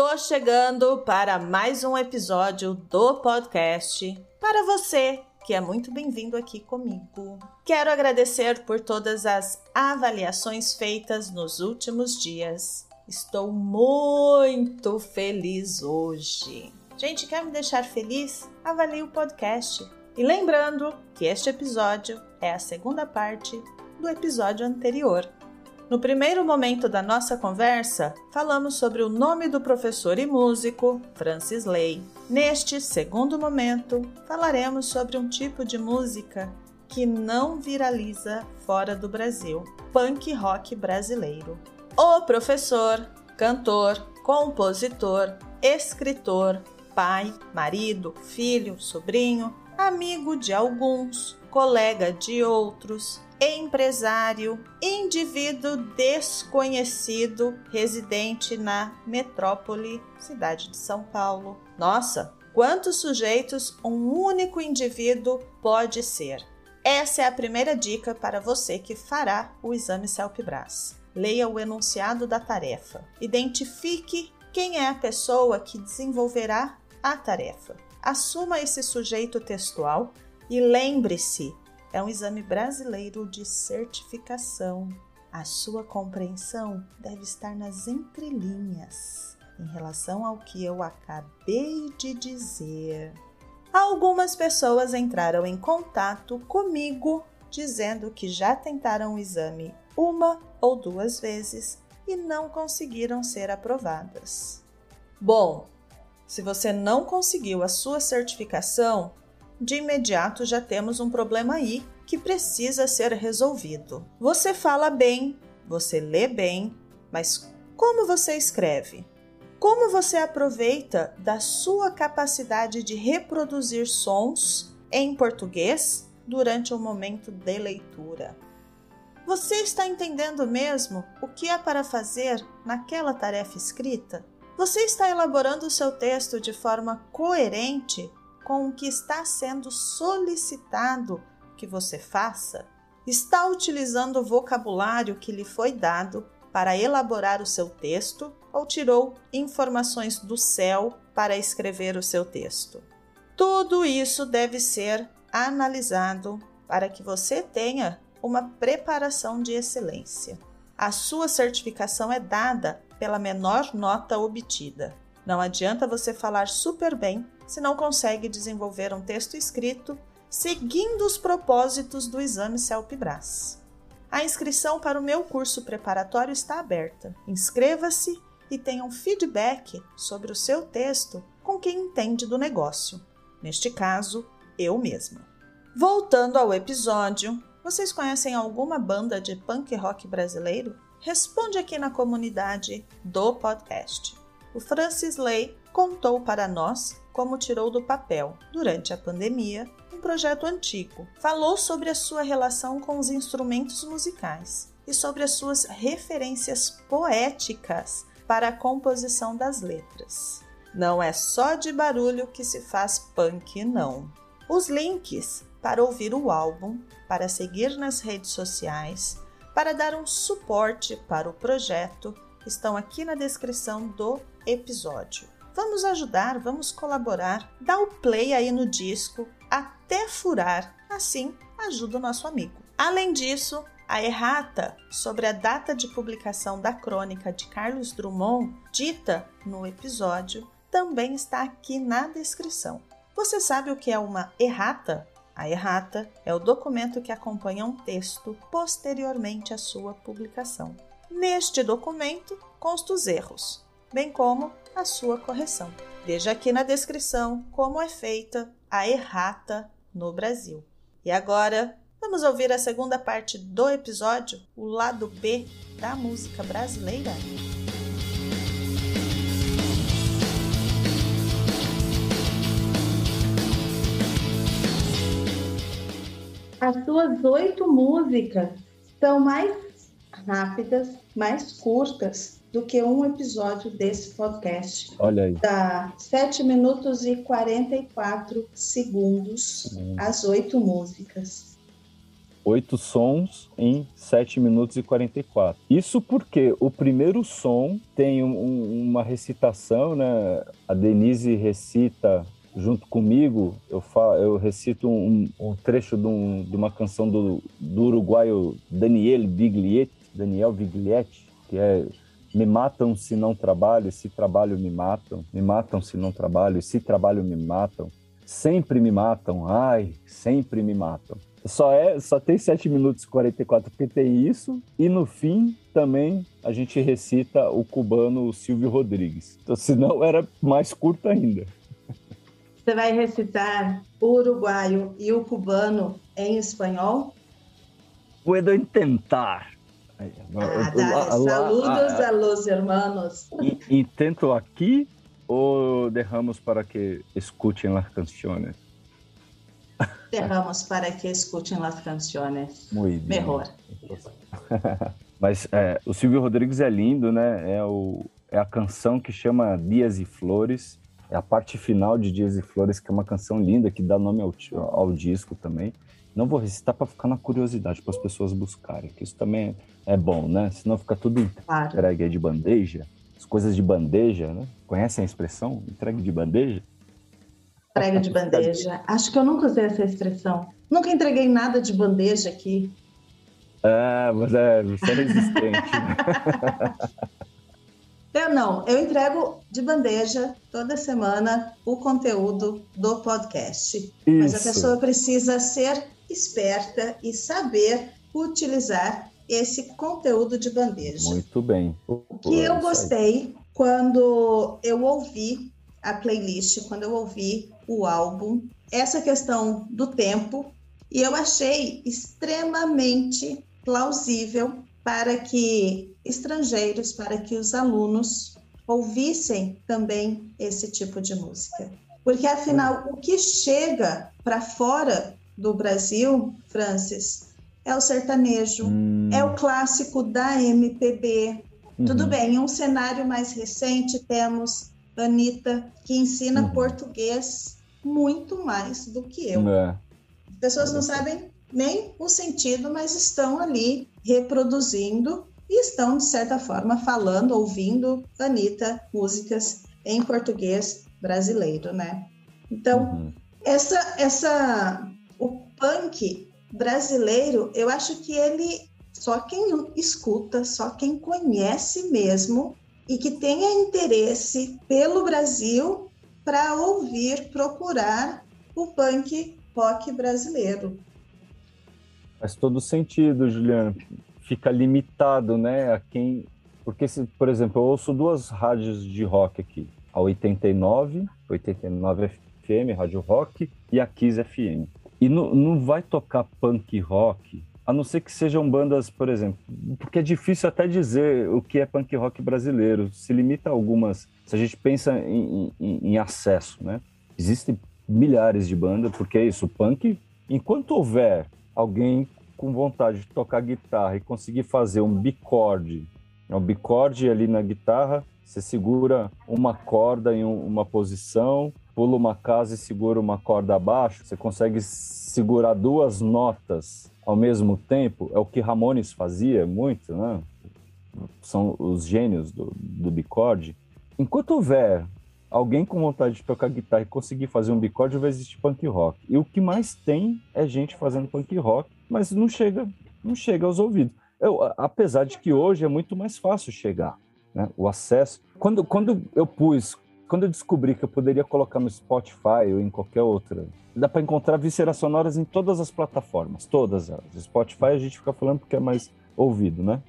Tô chegando para mais um episódio do podcast para você que é muito bem-vindo aqui comigo. Quero agradecer por todas as avaliações feitas nos últimos dias. Estou muito feliz hoje. Gente, quer me deixar feliz? Avalie o podcast. E lembrando que este episódio é a segunda parte do episódio anterior. No primeiro momento da nossa conversa, falamos sobre o nome do professor e músico Francis Lay. Neste segundo momento, falaremos sobre um tipo de música que não viraliza fora do Brasil: punk rock brasileiro. O professor, cantor, compositor, escritor, pai, marido, filho, sobrinho, amigo de alguns, colega de outros, empresário, indivíduo desconhecido residente na metrópole, cidade de São Paulo. Nossa, quantos sujeitos um único indivíduo pode ser? Essa é a primeira dica para você que fará o exame CELP-BRAS. Leia o enunciado da tarefa. Identifique quem é a pessoa que desenvolverá a tarefa. Assuma esse sujeito textual e lembre-se é um exame brasileiro de certificação. A sua compreensão deve estar nas entrelinhas em relação ao que eu acabei de dizer. Algumas pessoas entraram em contato comigo dizendo que já tentaram o exame uma ou duas vezes e não conseguiram ser aprovadas. Bom, se você não conseguiu a sua certificação, de imediato já temos um problema aí que precisa ser resolvido. Você fala bem, você lê bem, mas como você escreve? Como você aproveita da sua capacidade de reproduzir sons em português durante o momento de leitura? Você está entendendo mesmo o que é para fazer naquela tarefa escrita? Você está elaborando o seu texto de forma coerente com o que está sendo solicitado que você faça? Está utilizando o vocabulário que lhe foi dado para elaborar o seu texto ou tirou informações do céu para escrever o seu texto? Tudo isso deve ser analisado para que você tenha uma preparação de excelência. A sua certificação é dada pela menor nota obtida. Não adianta você falar super bem se não consegue desenvolver um texto escrito seguindo os propósitos do exame CELP-BRAS. A inscrição para o meu curso preparatório está aberta. Inscreva-se e tenha um feedback sobre o seu texto com quem entende do negócio. Neste caso, eu mesma. Voltando ao episódio, vocês conhecem alguma banda de punk rock brasileiro? Responde aqui na comunidade do podcast. O Francis Lay contou para nós como tirou do papel, durante a pandemia, um projeto antigo. Falou sobre a sua relação com os instrumentos musicais e sobre as suas referências poéticas para a composição das letras. Não é só de barulho que se faz punk, não. Os links para ouvir o álbum, para seguir nas redes sociais, para dar um suporte para o projeto estão aqui na descrição do episódio. Vamos ajudar, vamos colaborar, dá o play aí no disco até furar, assim ajuda o nosso amigo. Além disso, a errata sobre a data de publicação da crônica de Carlos Drummond, dita no episódio, também está aqui na descrição. Você sabe o que é uma errata? A errata é o documento que acompanha um texto posteriormente à sua publicação. Neste documento constam os erros, bem como a sua correção. Veja aqui na descrição como é feita a errata no Brasil. E agora vamos ouvir a segunda parte do episódio, o lado B da música brasileira. As suas oito músicas são mais rápidas, mais curtas do que um episódio desse podcast. Olha aí. Dá 7 minutos e 44 segundos hum. as oito músicas. oito sons em 7 minutos e 44. Isso porque o primeiro som tem um, uma recitação, né? A Denise recita junto comigo, eu, falo, eu recito um, um trecho de, um, de, uma canção do, do uruguaio Daniel Biglietti, Daniel Biglietti, que é Me matam se não trabalho, se trabalho me matam, me matam se não trabalho, se trabalho me matam, sempre me matam, ai, sempre me matam. Só, é, só tem 7 minutos e 44 porque tem isso, e no fim também a gente recita o cubano Silvio Rodrigues. Então, senão era mais curto ainda. Você vai recitar o uruguaio e o cubano em espanhol? Puedo intentar. Ah, Saludos a los hermanos. Intento aqui ou derramos para que escutem as canções? Derramos para que escutem as canções. Muito Melhor. Mas é, o Silvio Rodrigues é lindo, né? É, o, é a canção que chama Dias e Flores é a parte final de Dias e Flores, que é uma canção linda, que dá nome ao, ao disco também. Não vou recitar para ficar na curiosidade, para as pessoas buscarem, que isso também é, bom, né? Senão fica tudo entregue de bandeja, as coisas de bandeja, né? Conhecem a expressão? Entregue de bandeja? Entrega de bandeja. Acho que eu nunca usei essa expressão. Nunca entreguei nada de bandeja aqui. Ah, mas é, você é existente. Eu não, eu entrego de bandeja toda semana o conteúdo do podcast. Isso. Mas a pessoa precisa ser esperta e saber utilizar esse conteúdo de bandeja. Muito bem. O que eu gostei quando eu ouvi a playlist, quando eu ouvi o álbum, essa questão do tempo, e eu achei extremamente plausível para que estrangeiros, para que os alunos ouvissem também esse tipo de música. Porque, afinal, o que chega para fora do Brasil, Francis, é o sertanejo, hum. é o clássico da MPB. Uhum. Tudo bem, em um cenário mais recente, temos Anitta, que ensina uhum. português muito mais do que eu. É. As pessoas não sabem nem o sentido, mas estão ali reproduzindo e estão, de certa forma, falando, ouvindo Anitta músicas em português brasileiro, né? Então, uhum. essa, essa, o punk brasileiro, eu acho que ele só quem escuta, só quem conhece mesmo e que tenha interesse pelo Brasil para ouvir, procurar o punk rock brasileiro. Faz todo sentido, Juliana. Fica limitado, né, a quem... Porque, se, por exemplo, eu ouço duas rádios de rock aqui. A 89, 89 FM, Rádio Rock, e a Kiss FM. E não, não vai tocar punk rock, a não ser que sejam bandas, por exemplo, porque é difícil até dizer o que é punk rock brasileiro. Se limita a algumas. Se a gente pensa em, em, em acesso, né? Existem milhares de bandas, porque é isso, o punk, enquanto houver alguém com vontade de tocar guitarra e conseguir fazer um bicorde, é um bicorde ali na guitarra, você segura uma corda em uma posição, pula uma casa e segura uma corda abaixo, você consegue segurar duas notas ao mesmo tempo, é o que Ramones fazia muito, né? São os gênios do, do bicorde. Enquanto houver alguém com vontade de tocar guitarra e conseguir fazer um bicorde, vai existir punk rock. E o que mais tem é gente fazendo punk rock, mas não chega, não chega aos ouvidos. Eu, apesar de que hoje é muito mais fácil chegar, né? O acesso. Quando, quando eu pus, quando eu descobri que eu poderia colocar no Spotify ou em qualquer outra, dá para encontrar vísceras sonoras em todas as plataformas, todas elas. Spotify a gente fica falando porque é mais ouvido, né?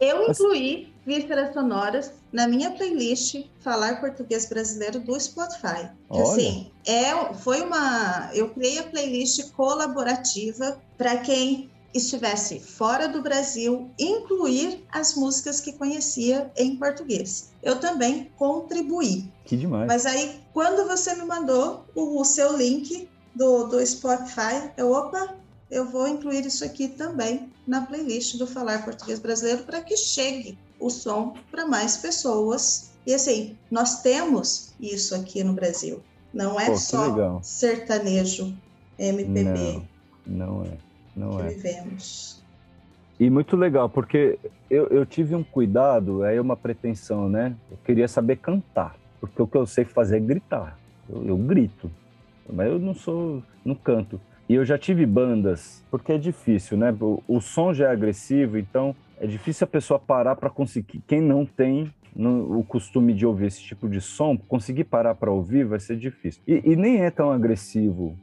Eu incluí vísceras sonoras na minha playlist Falar Português Brasileiro do Spotify. Que, assim, é, foi uma. Eu criei a playlist colaborativa para quem estivesse fora do Brasil, incluir as músicas que conhecia em português. Eu também contribuí. Que demais. Mas aí, quando você me mandou o, o seu link do, do Spotify, eu, opa, eu vou incluir isso aqui também na playlist do Falar Português Brasileiro para que chegue o som para mais pessoas. E assim, nós temos isso aqui no Brasil. Não é Pô, só legal. sertanejo MPB. Não, não é. Não que é. vivemos. E muito legal, porque eu, eu tive um cuidado, aí é uma pretensão, né? Eu queria saber cantar, porque o que eu sei fazer é gritar. Eu, eu grito, mas eu não sou, não canto. E eu já tive bandas, porque é difícil, né? O, o som já é agressivo, então é difícil a pessoa parar para conseguir. Quem não tem no, o costume de ouvir esse tipo de som, conseguir parar para ouvir vai ser difícil. E, e, nem é tão agressivo.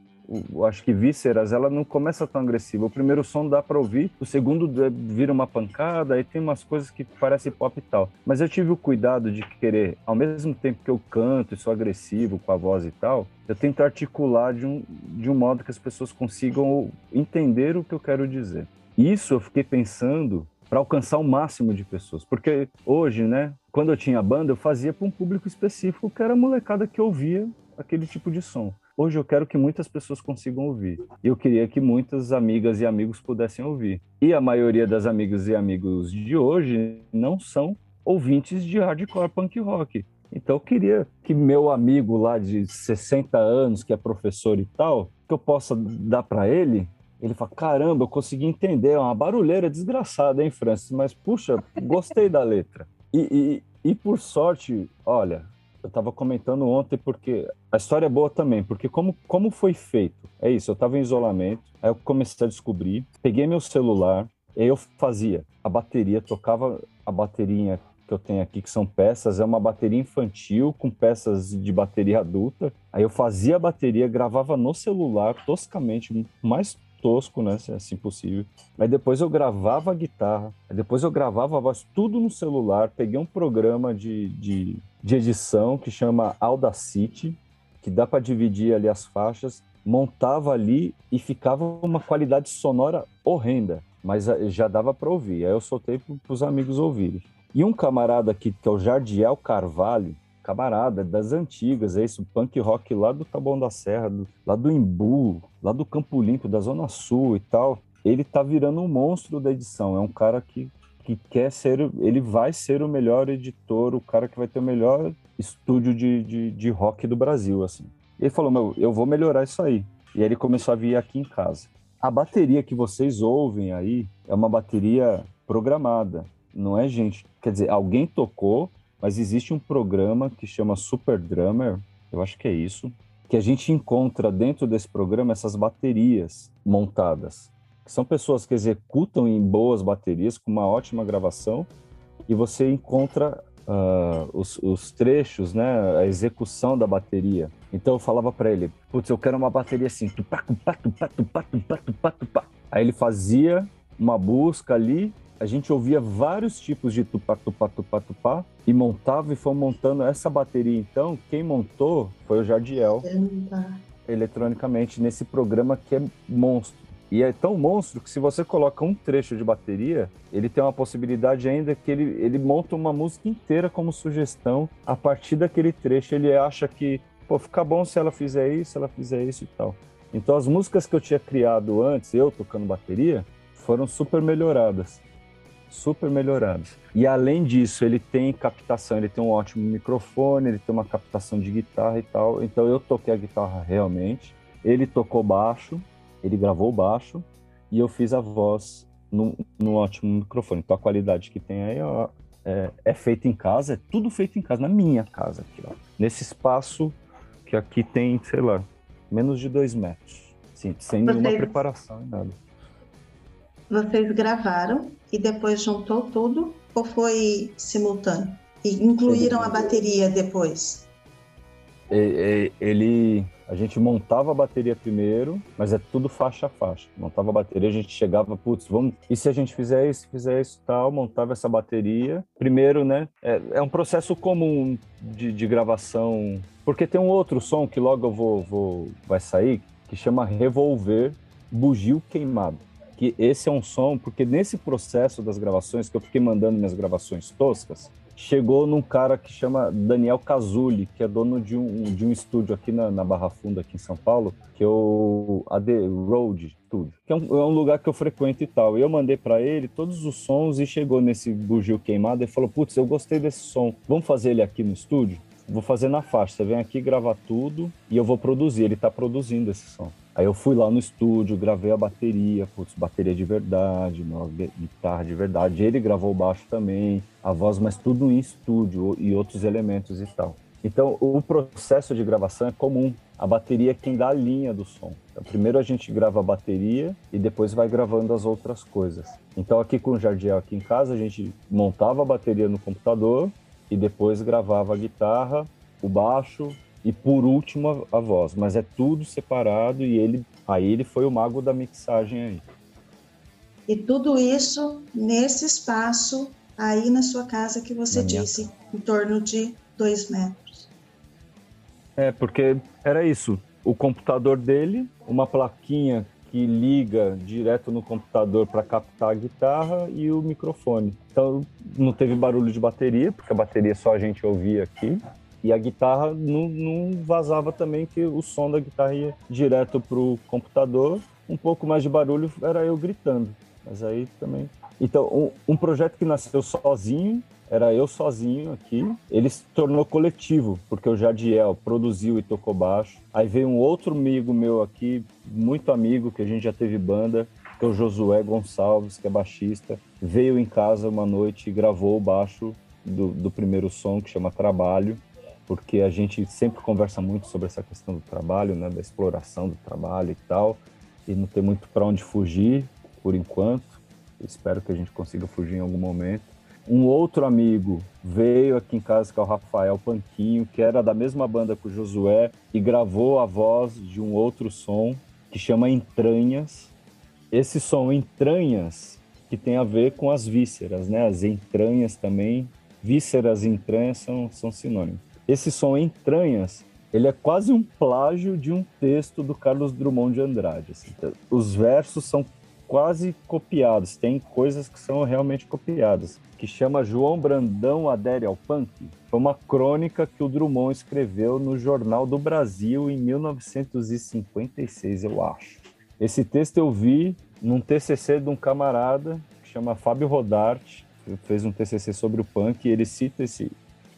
Acho que Vísceras, ela não começa tão agressiva. O primeiro som dá para ouvir, o segundo vira uma pancada, aí tem umas coisas que parecem pop e tal. Mas eu tive o cuidado de querer, ao mesmo tempo que eu canto e sou agressivo com a voz e tal, eu tento articular de um, de um modo que as pessoas consigam entender o que eu quero dizer. Isso eu fiquei pensando para alcançar o máximo de pessoas. Porque hoje, né, quando eu tinha banda, eu fazia para um público específico, que era a molecada que ouvia aquele tipo de som. Hoje eu quero que muitas pessoas consigam ouvir. E eu queria que muitas amigas e amigos pudessem ouvir. E a maioria das amigas e amigos de hoje não são ouvintes de hardcore punk rock. Então eu queria que meu amigo lá de 60 anos, que é professor e tal, que eu possa dar para ele ele fala: caramba, eu consegui entender, é uma barulheira desgraçada, hein, Francis? Mas, puxa, gostei da letra. E, e, e por sorte, olha, eu estava comentando ontem porque a história é boa também, porque como, como foi feito? É isso, eu estava em isolamento, aí eu comecei a descobrir, peguei meu celular, e eu fazia a bateria, tocava a bateria que eu tenho aqui, que são peças, é uma bateria infantil com peças de bateria adulta. Aí eu fazia a bateria, gravava no celular, toscamente, mais tosco, né? Se é assim possível. Mas depois eu gravava a guitarra, depois eu gravava a voz, tudo no celular. Peguei um programa de, de, de edição que chama Audacity, que dá para dividir ali as faixas, montava ali e ficava uma qualidade sonora horrenda, mas eh, já dava para ouvir. Aí eu soltei para os amigos ouvirem. E um camarada aqui, que é o Jardiel Carvalho, camarada das antigas, é isso, punk rock lá do Taboão da Serra, do, lá do Imbu, lá do Campo Limpo, da Zona Sul e tal. Ele tá virando um monstro da edição. É um cara que, que quer ser, ele vai ser o melhor editor, o cara que vai ter o melhor estúdio de, de, de rock do Brasil, assim. Ele falou, meu, eu vou melhorar isso aí. E aí ele começou a vir aqui em casa. A bateria que vocês ouvem aí é uma bateria programada, não é gente. Quer dizer, alguém tocou mas existe um programa que chama Super Drummer, eu acho que é isso, que a gente encontra dentro desse programa essas baterias montadas. Que são pessoas que executam em boas baterias, com uma ótima gravação, e você encontra uh, os, os, trechos, né, a execução da bateria. Então eu falava para ele, putz, eu quero uma bateria assim, tupá, tupá, tupá, tupá, tupá, tupá, tupá. Aí ele fazia uma busca ali, a gente ouvia vários tipos de tupá, tupá, tupá, tupá e montava e foi montando essa bateria. Então, quem montou foi o Jardiel, eletronicamente, nesse programa que é monstro. E é tão monstro que se você coloca um trecho de bateria, ele tem uma possibilidade ainda que ele, ele monta uma música inteira como sugestão. A partir daquele trecho, ele acha que, pô, fica bom se ela fizer isso, se ela fizer isso e tal. Então, as músicas que eu tinha criado antes, eu tocando bateria, foram super melhoradas super melhorados. E além disso, ele tem captação, ele tem um ótimo microfone, ele tem uma captação de guitarra e tal. Então eu toquei a guitarra realmente. Ele tocou baixo, ele gravou baixo e eu fiz a voz no, no ótimo microfone. Então a qualidade que tem aí ó, é, é feita em casa, é tudo feito em casa, na minha casa aqui, ó. Nesse espaço que aqui tem, sei lá, menos de dois metros. Sim, sem nenhuma preparação e nada. Vocês gravaram e depois juntou tudo ou foi simultâneo? E incluíram a bateria depois? Ele, a gente montava a bateria primeiro, mas é tudo faixa a faixa. Montava a bateria, a gente chegava, putz, vamos. E se a gente fizer isso, fizer isso tal, montava essa bateria. Primeiro, né? É, é um processo comum de, de, gravação, porque tem um outro som que logo eu vou, vou vai sair, que chama Revolver Bugio Queimado que esse é um som, porque nesse processo das gravações, que eu fiquei mandando minhas gravações toscas, chegou num cara que chama Daniel Cazuli, que é dono de um, de um estúdio aqui na, na Barra Funda, aqui em São Paulo, que é o AD Road Studio, que é um, é um lugar que eu frequento e tal. E eu mandei para ele todos os sons e chegou nesse bugio queimado e falou: Putz, eu gostei desse som, vamos fazer ele aqui no estúdio? Vou fazer na faixa, você vem aqui gravar tudo e eu vou produzir. Ele está produzindo esse som. Aí eu fui lá no estúdio, gravei a bateria, putz, bateria de verdade, guitarra de verdade. Ele gravou o baixo também, a voz, mas tudo em estúdio e outros elementos e tal. Então, o processo de gravação é comum. A bateria é quem dá a linha do som. Então, primeiro a gente grava a bateria e depois vai gravando as outras coisas. Então, aqui com o Jardiel, aqui em casa, a gente montava a bateria no computador e depois gravava a guitarra, o baixo, e por último a, a, voz, mas é tudo separado e ele aí ele foi o mago da mixagem aí. E tudo isso nesse espaço aí na sua casa que você na disse, minha... em torno de dois metros. É, porque era isso. O computador dele, uma plaquinha que liga direto no computador para captar a guitarra e o microfone. Então não teve barulho de bateria, porque a bateria só a gente ouvia aqui. E a guitarra não, não vazava também, que o som da guitarra ia direto pro computador. Um pouco mais de barulho era eu gritando. Mas aí também. Então, um, um projeto que nasceu sozinho, era eu sozinho aqui. Ele se tornou coletivo, porque o Jadiel produziu e tocou baixo. Aí veio um outro amigo meu aqui, muito amigo, que a gente já teve banda, que é o Josué Gonçalves, que é baixista. Veio em casa uma noite e gravou o baixo do, do primeiro som, que chama Trabalho porque a gente sempre conversa muito sobre essa questão do trabalho, né, da exploração do trabalho e tal, e não tem muito para onde fugir por enquanto. espero que a gente consiga fugir em algum momento. Um outro amigo veio aqui em casa, que é o Rafael Panquinho, que era da mesma banda que o Josué, e gravou a voz de um outro som que chama Entranhas. Esse som Entranhas, que tem a ver com as vísceras, né? As entranhas também. Vísceras e entranhas são, são sinônimos esse som Entranhas, ele é quase um plágio de um texto do Carlos Drummond de Andrade. Assim. Os versos são quase copiados, tem coisas que são realmente copiadas, que chama João Brandão Adere ao Punk. Foi uma crônica que o Drummond escreveu no Jornal do Brasil em 1956, eu acho. Esse texto eu vi num TCC de um camarada que chama Fábio Rodarte, fez um TCC sobre o punk e ele cita esse,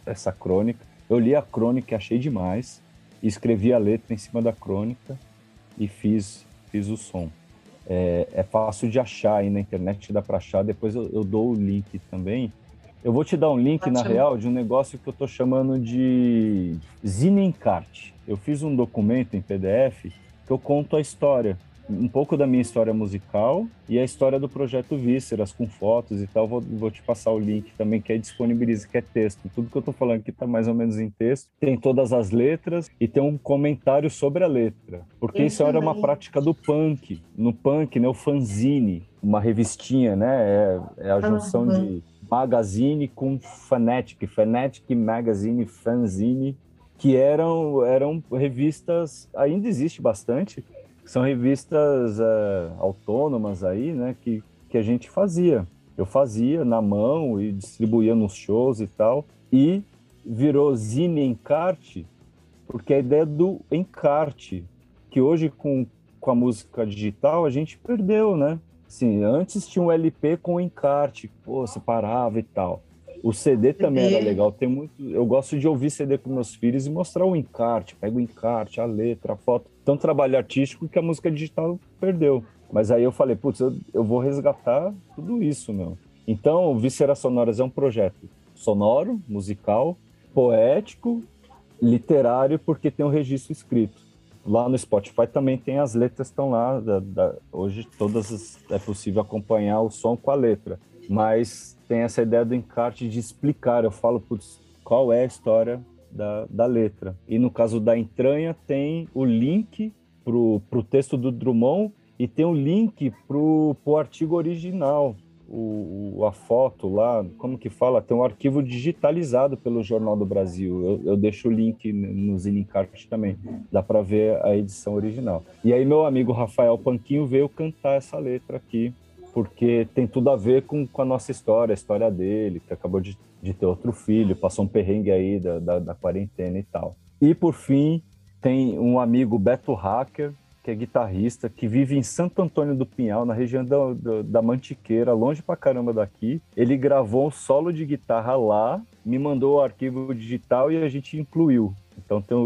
essa crônica. Eu li a crônica, achei demais, escrevi a letra em cima da crônica e fiz, fiz o som. É, é fácil de achar aí na internet, dá para achar. Depois eu, eu, dou o link também. Eu vou te dar um link, na real, de um negócio que eu estou chamando de Zinencart. Eu fiz um documento em PDF que eu conto a história um pouco da minha história musical e a história do projeto Vísceras, com fotos e tal. Vou, vou te passar o link também, que é disponibiliza, que é texto. Tudo que eu tô falando aqui tá mais ou menos em texto. Tem todas as letras e tem um comentário sobre a letra. Porque isso era uma prática do punk. No punk, né, o fanzine, uma revistinha, né? É, é a junção uhum. de magazine com fanatic, fanatic magazine, fanzine, que eram, eram revistas, ainda existe bastante, são revistas é, autônomas aí, né, que, que a gente fazia. Eu fazia na mão e distribuía nos shows e tal. E virou Zine Encarte, porque a ideia do encarte, que hoje com, com a música digital a gente perdeu, né? Assim, antes tinha um LP com encarte, pô, separava e tal. O CD também era legal. Tem muito. Eu gosto de ouvir CD com meus filhos e mostrar o encarte. Pega o encarte, a letra, a foto. Então, trabalho artístico que a música digital perdeu. Mas aí eu falei, putz, eu, eu vou resgatar tudo isso, meu. Então, Vísceras Sonoras é um projeto sonoro, musical, poético, literário, porque tem um registro escrito. Lá no Spotify também tem as letras estão lá. Da, da, hoje todas as, é possível acompanhar o som com a letra, mas tem essa ideia do encarte de explicar. Eu falo, putz, qual é a história da, da letra. E no caso da entranha, tem o link para o texto do Drummond e tem o link para o artigo original, o, a foto lá, como que fala? Tem um arquivo digitalizado pelo Jornal do Brasil. Eu, eu deixo o link no Zinencart também, dá para ver a edição original. E aí meu amigo Rafael Panquinho veio cantar essa letra aqui porque tem tudo a ver com, com a nossa história, a história dele, que acabou de, de ter outro filho, passou um perrengue aí da, da, da quarentena e tal. E por fim, tem um amigo Beto Hacker, que é guitarrista, que vive em Santo Antônio do Pinhal, na região da, da, da, Mantiqueira, longe pra caramba daqui. Ele gravou um solo de guitarra lá, me mandou o arquivo digital e a gente incluiu. Então tem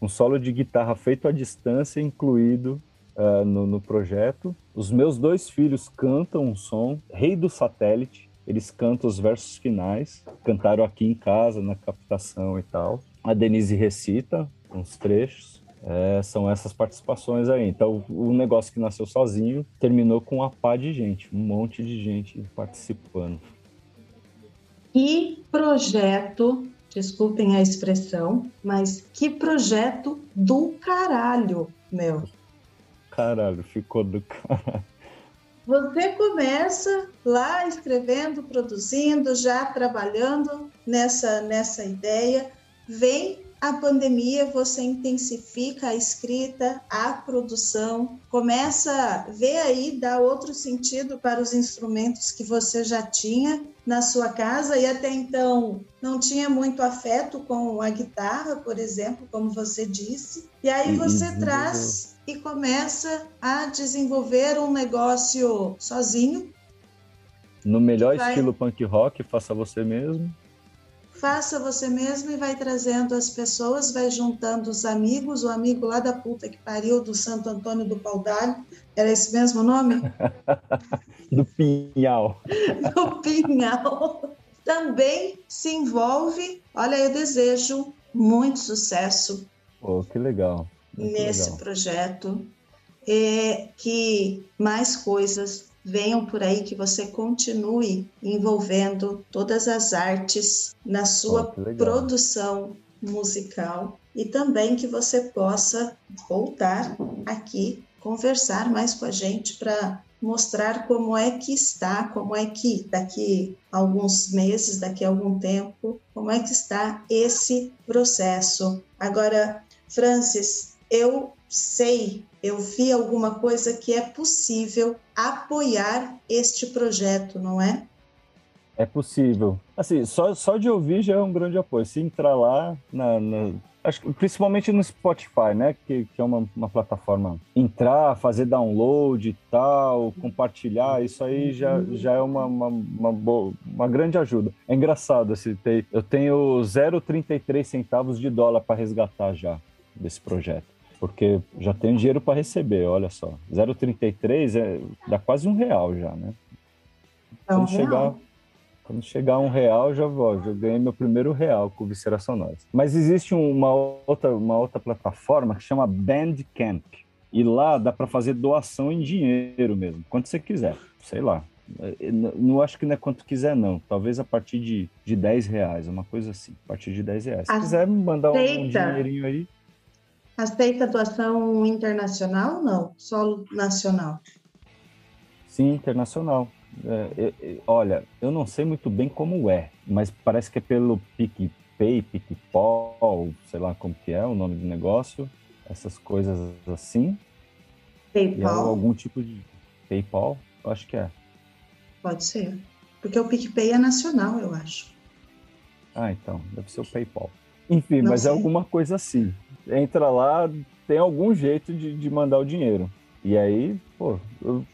um solo de guitarra feito à distância, incluído uh, no, no projeto. Os meus dois filhos cantam um som, Rei do Satélite. Eles cantam os versos finais, cantaram aqui em casa, na captação e tal. A Denise recita uns trechos. É, são essas participações aí. Então, o negócio que nasceu sozinho terminou com uma pá de gente, um monte de gente participando. Que projeto, desculpem a expressão, mas que projeto do caralho, meu. Caralho, ficou do caralho. Você começa lá escrevendo, produzindo, já trabalhando nessa, nessa ideia, vem a pandemia, você intensifica a escrita, a produção, começa a ver aí, dá outro sentido para os instrumentos que você já tinha na sua casa e até então não tinha muito afeto com a guitarra, por exemplo, como você disse. E aí você traz e começa a desenvolver um negócio sozinho. No melhor vai... estilo punk rock, faça você mesmo faça você mesmo e vai trazendo as pessoas, vai juntando os amigos, o amigo lá da puta que pariu do Santo Antônio do Paudalho, era esse mesmo nome? do Pinhal. do Pinhal. Também se envolve, olha, eu desejo muito sucesso. Oh, que legal. Nesse legal. projeto, é, que mais coisas venham por aí que você continue envolvendo todas as artes na sua oh, produção musical e também que você possa voltar aqui conversar mais com a gente para mostrar como é que está, como é que daqui a alguns meses, daqui a algum tempo, como é que está esse processo. Agora, Francis, eu sei, eu vi alguma coisa que é possível apoiar este projeto, não é? É possível. Assim, só, só de ouvir já é um grande apoio. Se entrar lá, na, na acho principalmente no Spotify, né? Que, que é uma, uma plataforma. Entrar, fazer download e tal, compartilhar, isso aí já, já é uma, uma, uma, boa, uma grande ajuda. É engraçado, assim, ter, eu tenho 0,33 centavos de dólar para resgatar já desse projeto porque já tenho dinheiro para receber, olha só. 0,33 é, dá quase um real já, né? É um quando, real. chegar, quando chegar a um real, já vou, já ganhei meu primeiro real com Viscera Sonoras. Mas existe uma outra, uma outra plataforma que chama Bandcamp. E lá dá para fazer doação em dinheiro mesmo, quanto você quiser, sei lá. Não acho que não é quanto quiser, não. Talvez a partir de, de 10 reais, uma coisa assim. A partir de 10 reais. Se Aceita. quiser mandar um, um dinheirinho aí. Aceita atuação internacional ou não? Só nacional? Sim, internacional. É, é, olha, eu não sei muito bem como é, mas parece que é pelo PicPay, PicPol, sei lá como que é o nome do negócio, essas coisas assim. PayPal? É algum tipo de PayPal, eu acho que é. Pode ser, porque o PicPay é nacional, eu acho. Ah, então, deve ser o PayPal. Enfim, não mas é sei. é alguma coisa assim entra lá, tem algum jeito de, de mandar o dinheiro. E aí, pô, eu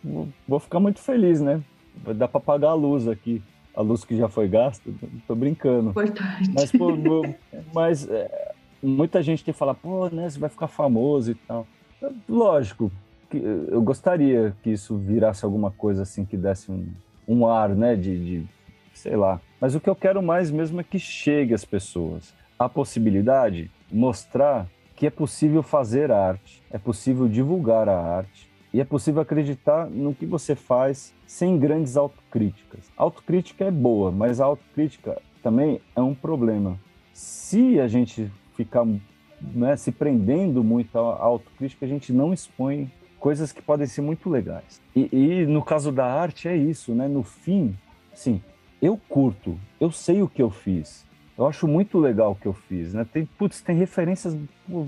vou ficar muito feliz, né? Vai dar para pagar a luz aqui. A luz que já foi gasta, tô brincando. Importante. Mas, pô, mas é, muita gente tem que falar, pô, né, você vai ficar famoso e tal. Lógico, que eu gostaria que isso virasse alguma coisa assim que desse um, um ar, né, de, de, sei lá. Mas o que eu quero mais mesmo é que chegue às pessoas. A possibilidade, mostrar que é possível fazer arte, é possível divulgar a arte e é possível acreditar no que você faz sem grandes autocríticas. autocrítica é boa, mas a autocrítica também é um problema. Se a gente ficar né, se prendendo muito à autocrítica, a gente não expõe coisas que podem ser muito legais. E, e, no caso da arte é isso, né? No fim, sim, eu curto, eu sei o que eu fiz, eu acho muito legal o que eu fiz, né? Tem, putz, tem referências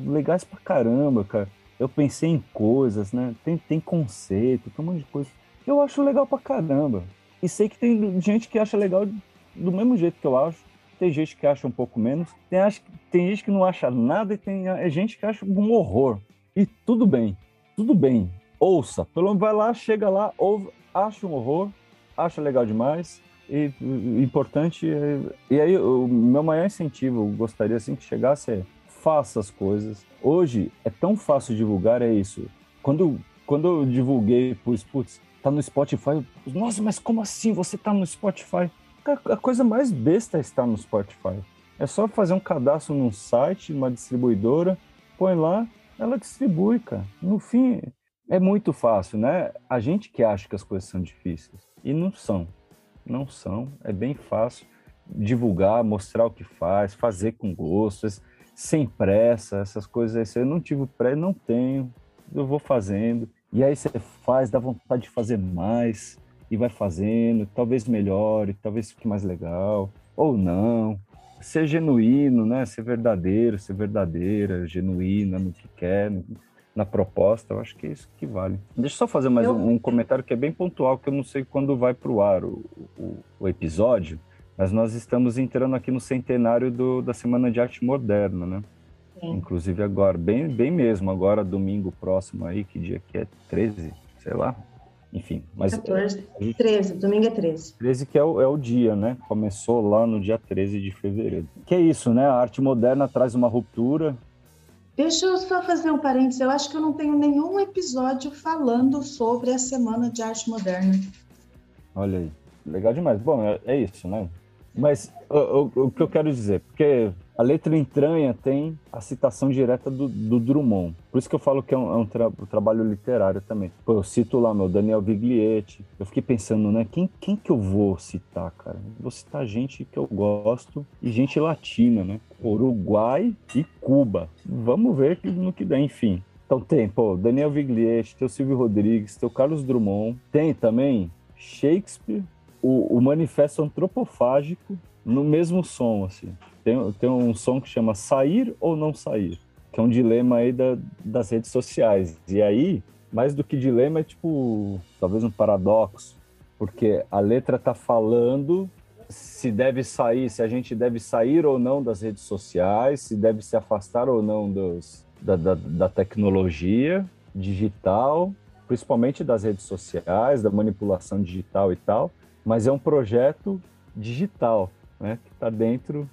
legais pra caramba, cara. Eu pensei em coisas, né? Tem, tem conceito, tem um monte de coisa. Eu acho legal pra caramba. E sei que tem gente que acha legal do mesmo jeito que eu acho. Tem gente que acha um pouco menos. Tem, acha, tem gente que não acha nada e tem é gente que acha um horror. E tudo bem, tudo bem. Ouça. Pelo menos vai lá, chega lá, ouve, acha um horror, acha legal demais e importante é, e aí o meu maior incentivo eu gostaria assim que chegasse é faça as coisas hoje é tão fácil divulgar é isso quando quando eu divulguei, pus, putz, tá no Spotify, eu, nossa, mas como assim você tá no Spotify? A coisa mais besta é estar no Spotify. É só fazer um cadastro num site, numa distribuidora, põe lá, ela distribui, cara. No fim, é muito fácil, né? A gente que acha que as coisas são difíceis. E não são. Não são. É bem fácil divulgar, mostrar o que faz, fazer com gosto, sem pressa, essas coisas. Eu não tive pressa, não tenho. Eu vou fazendo. E aí você faz, dá vontade de fazer mais e vai fazendo, talvez melhore, talvez fique mais legal, ou não. Ser genuíno, né? Ser verdadeiro, ser verdadeira, genuína no que quer, na proposta, eu acho que é isso que vale. Deixa eu só fazer mais eu... um, um, comentário que é bem pontual, que eu não sei quando vai para o ar o, o, episódio, mas nós estamos entrando aqui no centenário do, da Semana de Arte Moderna, né? Sim. Inclusive agora, bem, bem mesmo, agora domingo próximo aí, que dia que é? 13, sei lá. Enfim, mas... 14, gente, 13, domingo é 13. 13 que é o, é o dia, né? Começou lá no dia 13 de fevereiro. Que é isso, né? A arte moderna traz uma ruptura. Deixa eu só fazer um parênteses. Eu acho que eu não tenho nenhum episódio falando sobre a Semana de Arte Moderna. Olha aí, legal demais. Bom, é, é isso, né? Mas o, o, o, que eu quero dizer, porque a letra entranha tem a citação direta do, do Drummond. Por isso que eu falo que é um, é um, tra um, trabalho literário também. Pô, eu cito lá meu Daniel Viglietti. Eu fiquei pensando, né? Quem, quem que eu vou citar, cara? Vou citar gente que eu gosto e gente latina, né? Uruguai e Cuba. Vamos ver no que dá, enfim. Então tem, pô, Daniel Viglietti, tem o Silvio Rodrigues, tem o Carlos Drummond. Tem também Shakespeare, o, o Manifesto Antropofágico, no mesmo som, assim. Tem, tem um som que chama Sair ou Não Sair, que é um dilema aí da, das redes sociais. E aí, mais do que dilema, é tipo, talvez um paradoxo, porque a letra tá falando se deve sair, se a gente deve sair ou não das redes sociais, se deve se afastar ou não dos, da, da, da tecnologia digital, principalmente das redes sociais, da manipulação digital e tal, mas é um projeto digital né, que está dentro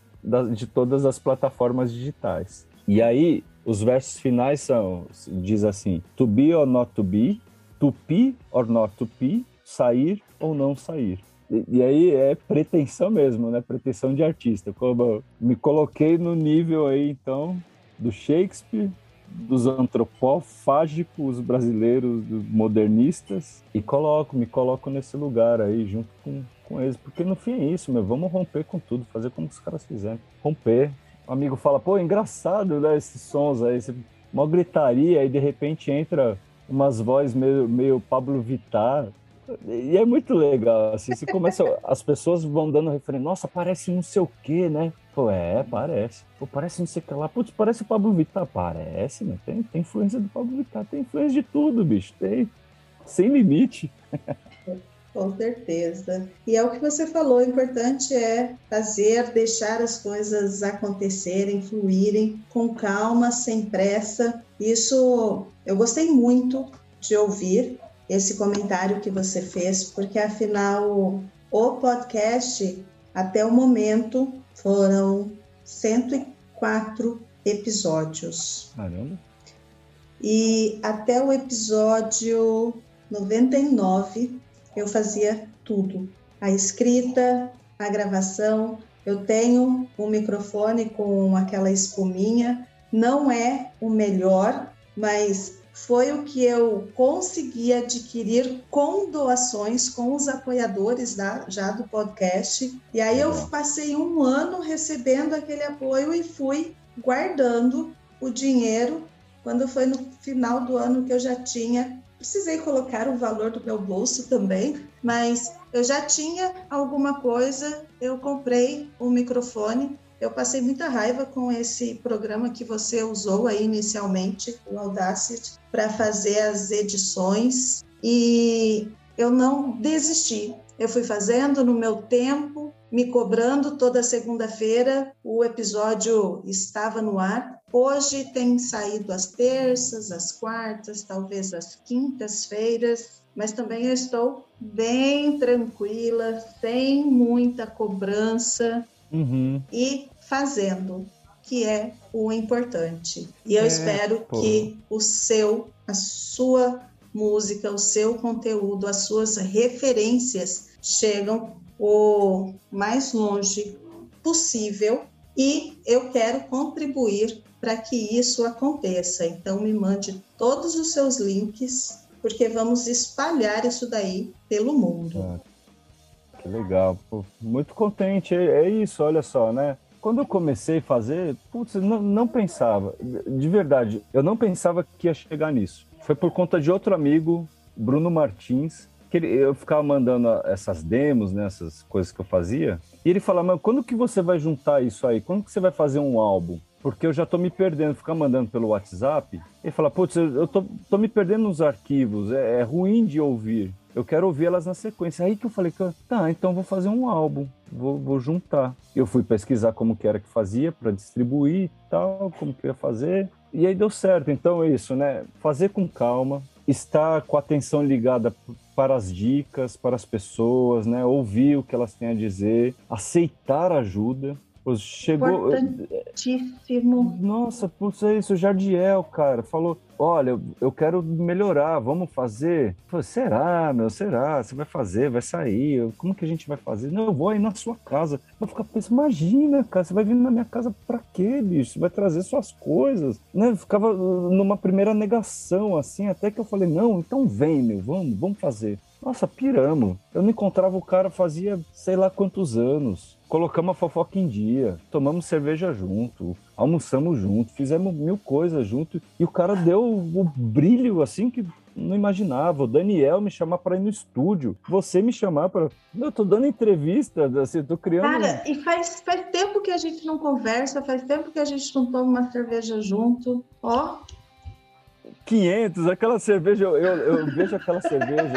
de todas as plataformas digitais. E aí, os versos finais são, diz assim, to be or not to be, to be or not to be, sair ou não sair. E, e aí é pretensão mesmo, né? Pretensão de artista. Como me coloquei no nível aí, então, do Shakespeare, dos antropofágicos brasileiros, modernistas, e coloco, me coloco nesse lugar aí, junto com com eles, porque no fim é isso, meu, vamos romper com tudo, fazer como os caras fizeram, romper. O amigo fala, pô, engraçado, né, esses sons aí, uma gritaria e de repente entra umas vozes meio, meio Pablo Vittar, e é muito legal, assim, você começa, as pessoas vão dando referência, nossa, parece não sei o que, né? Pô, é, parece. Pô, parece não sei o que lá. Putz, parece o Pablo Vittar. Parece, né? Tem, tem influência do Pablo Vittar, tem influência de tudo, bicho. Tem. Sem limite. Com certeza. E é o que você falou, o importante é fazer, deixar as coisas acontecerem, fluírem com calma, sem pressa. Isso eu gostei muito de ouvir esse comentário que você fez, porque afinal o podcast até o momento foram 104 episódios. Caramba. E até o episódio 99 eu fazia tudo: a escrita, a gravação. Eu tenho um microfone com aquela espuminha, não é o melhor, mas foi o que eu consegui adquirir com doações, com os apoiadores da, já do podcast. E aí eu passei um ano recebendo aquele apoio e fui guardando o dinheiro. Quando foi no final do ano que eu já tinha precisei colocar o valor do meu bolso também, mas eu já tinha alguma coisa, eu comprei o um microfone. Eu passei muita raiva com esse programa que você usou aí inicialmente, o Audacity, para fazer as edições e eu não desisti. Eu fui fazendo no meu tempo, me cobrando toda segunda-feira. O episódio estava no ar Hoje tem saído às terças, às quartas, talvez às quintas-feiras, mas também eu estou bem tranquila, sem muita cobrança uhum. e fazendo, que é o importante. E eu é, espero pô. que o seu, a sua música, o seu conteúdo, as suas referências chegam o mais longe possível e eu quero contribuir para que isso aconteça. Então, me mande todos os seus links, porque vamos espalhar isso daí pelo mundo. Que legal, Pô, muito contente. É, é, isso, olha só, né? Quando eu comecei a fazer, putz, não, não pensava, de verdade, eu não pensava que ia chegar nisso. Foi por conta de outro amigo, Bruno Martins, que ele, eu ficava mandando essas demos, né, essas coisas que eu fazia, e ele falava, mas quando que você vai juntar isso aí? Quando que você vai fazer um álbum? Porque eu já tô me perdendo, ficar mandando pelo WhatsApp. Ele fala, putz, eu tô, tô me perdendo nos arquivos, é, é ruim de ouvir. Eu quero ouvir elas na sequência. Aí que eu falei, tá, então vou fazer um álbum, vou, vou juntar. Eu fui pesquisar como que era que fazia para distribuir e tal, como que ia fazer. E aí deu certo. Então é isso, né? Fazer com calma, estar com a atenção ligada para as dicas, para as pessoas, né? Ouvir o que elas têm a dizer, aceitar ajuda. Chegou. Importantíssimo. Nossa, putz, é isso. O Jardiel, cara, falou: Olha, eu quero melhorar, vamos fazer. Será, meu? Será? Você vai fazer, vai sair? Como que a gente vai fazer? Não, eu vou aí na sua casa. Eu ficar pensando, imagina, cara, você vai vir na minha casa pra quê, bicho? Você vai trazer suas coisas. Né? Eu ficava numa primeira negação, assim, até que eu falei: Não, então vem, meu, vamos, vamos fazer. Nossa, piramos. Eu não encontrava o cara fazia sei lá quantos anos. Colocamos a fofoca em dia, tomamos cerveja junto, almoçamos junto, fizemos mil coisas junto. E o cara deu o brilho assim que não imaginava. O Daniel me chamar para ir no estúdio, você me chamar para. Eu tô dando entrevista, assim, tô criando. Cara, e faz, faz tempo que a gente não conversa, faz tempo que a gente não toma uma cerveja junto. Ó, 500, aquela cerveja, eu, eu, eu vejo aquela cerveja.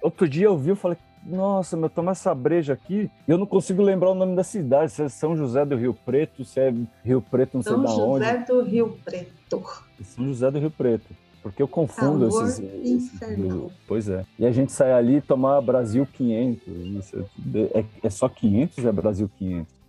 Outro dia eu vi, eu falei, nossa, meu, toma essa breja aqui e eu não consigo lembrar o nome da cidade, se é São José do Rio Preto, se é Rio Preto, não sei São da onde. São José do Rio Preto. São José do Rio Preto. Porque eu confundo Calor esses. esses pois é. E a gente sai ali tomar Brasil 500. É, é, só 500 é Brasil 500?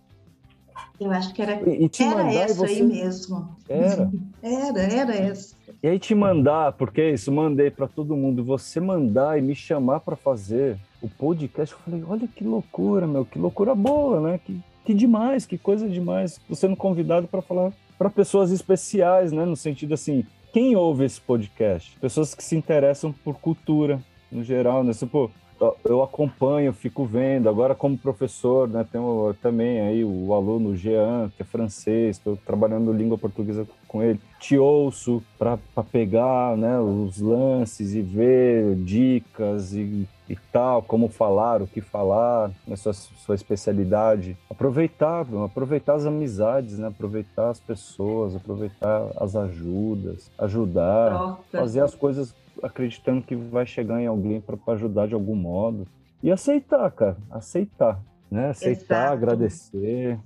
Eu acho que era, e, e era essa você... aí mesmo. Era. era, era essa. E aí te mandar, porque é isso, mandei para todo mundo, você mandar e me chamar para fazer o podcast, eu falei, olha que loucura, meu, que loucura boa, né? Que, que demais, que coisa demais. Tô sendo convidado para falar para pessoas especiais, né? No sentido assim, quem ouve esse podcast? Pessoas que se interessam por cultura, no geral, né? Tipo, eu acompanho, fico vendo. Agora, como professor, né, tenho também aí o aluno Jean, que é francês, estou trabalhando língua portuguesa com ele. Te ouço para pegar né, os lances e ver dicas e, e tal, como falar, o que falar, né, sua, sua especialidade. Aproveitar, aproveitar as amizades, né, aproveitar as pessoas, aproveitar as ajudas, ajudar, Nossa. fazer as coisas acreditando que vai chegar em alguém para ajudar de algum modo. E aceitar, cara, aceitar, né? Aceitar, Exato. agradecer.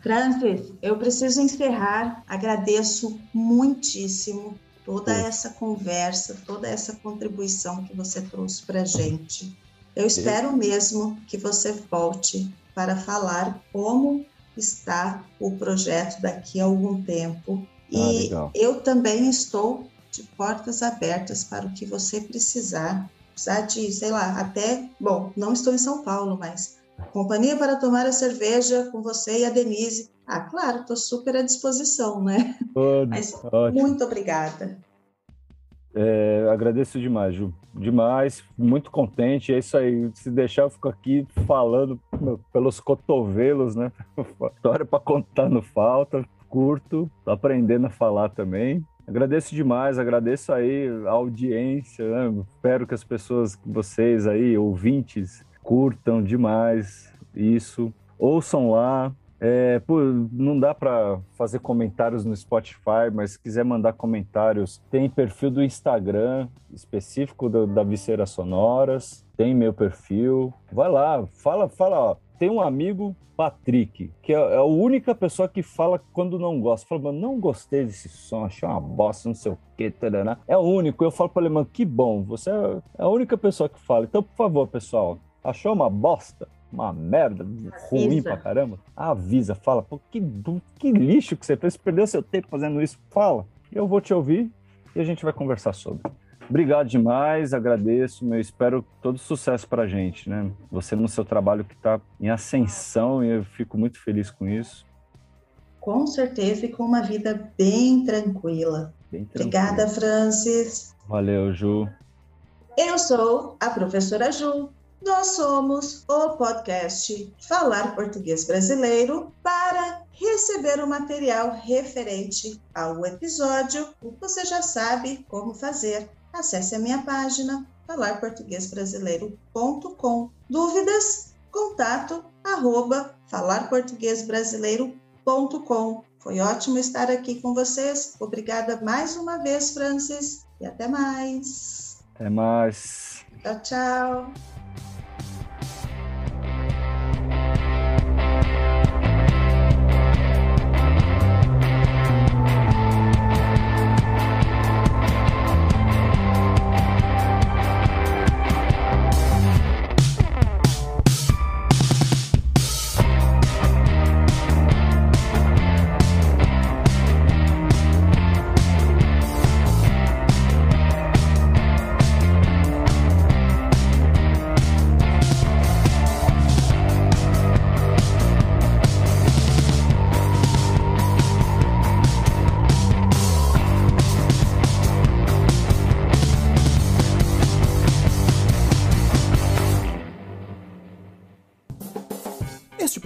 Francis, eu preciso encerrar. Agradeço muitíssimo toda essa conversa, toda essa contribuição que você trouxe para gente. Eu espero mesmo que você volte para falar como está o projeto daqui a algum tempo. Ah, e legal. eu também estou de portas abertas para o que você precisar. Precisar de, sei lá, até, bom, não estou em São Paulo, mas companhia para tomar a cerveja com você e a Denise. Ah, claro, estou super à disposição, né? Pode, mas ótimo. muito obrigada. É, agradeço demais, Ju. Demais, muito contente. É isso aí. Se deixar, eu fico aqui falando pelos cotovelos, né? História para contar no falta. Curto, aprendendo a falar também. Agradeço demais, agradeço aí a audiência, né? espero que as pessoas, vocês aí, ouvintes, curtam demais isso, ouçam lá. É, pô, não dá para fazer comentários no Spotify, mas se quiser mandar comentários, tem perfil do Instagram específico do, da Visceira Sonoras, tem meu perfil. Vai lá, fala, fala, ó, tem um amigo, Patrick, que é, é, a única pessoa que fala quando não gosta. Fala, mano, não gostei desse som, achei uma bosta, não sei o quê, tarana. É o único. Eu falo para ele, mano, que bom, você é a única pessoa que fala. Então, por favor, pessoal, achou uma bosta? Uma merda, ruim Avisa. pra caramba? Avisa, fala, pô, que, que lixo que você fez, você perdeu seu tempo fazendo isso, fala. Eu vou te ouvir e a gente vai conversar sobre. Obrigado demais, agradeço, meu, espero todo sucesso para a gente, né? Você no seu trabalho que está em ascensão e eu fico muito feliz com isso. Com certeza e com uma vida bem tranquila. Bem tranquila. Obrigada, Francis. Valeu, Ju. Eu sou a professora Ju. Nós somos o podcast Falar Português Brasileiro para receber o material referente ao episódio. Você já sabe como fazer acesse a minha página falarportuguesbrasileiro.com. Dúvidas? Contato arroba falarportuguesbrasileiro.com. Foi ótimo estar aqui com vocês. Obrigada mais uma vez, Francis, e até mais. Até mais. Tchau, tchau.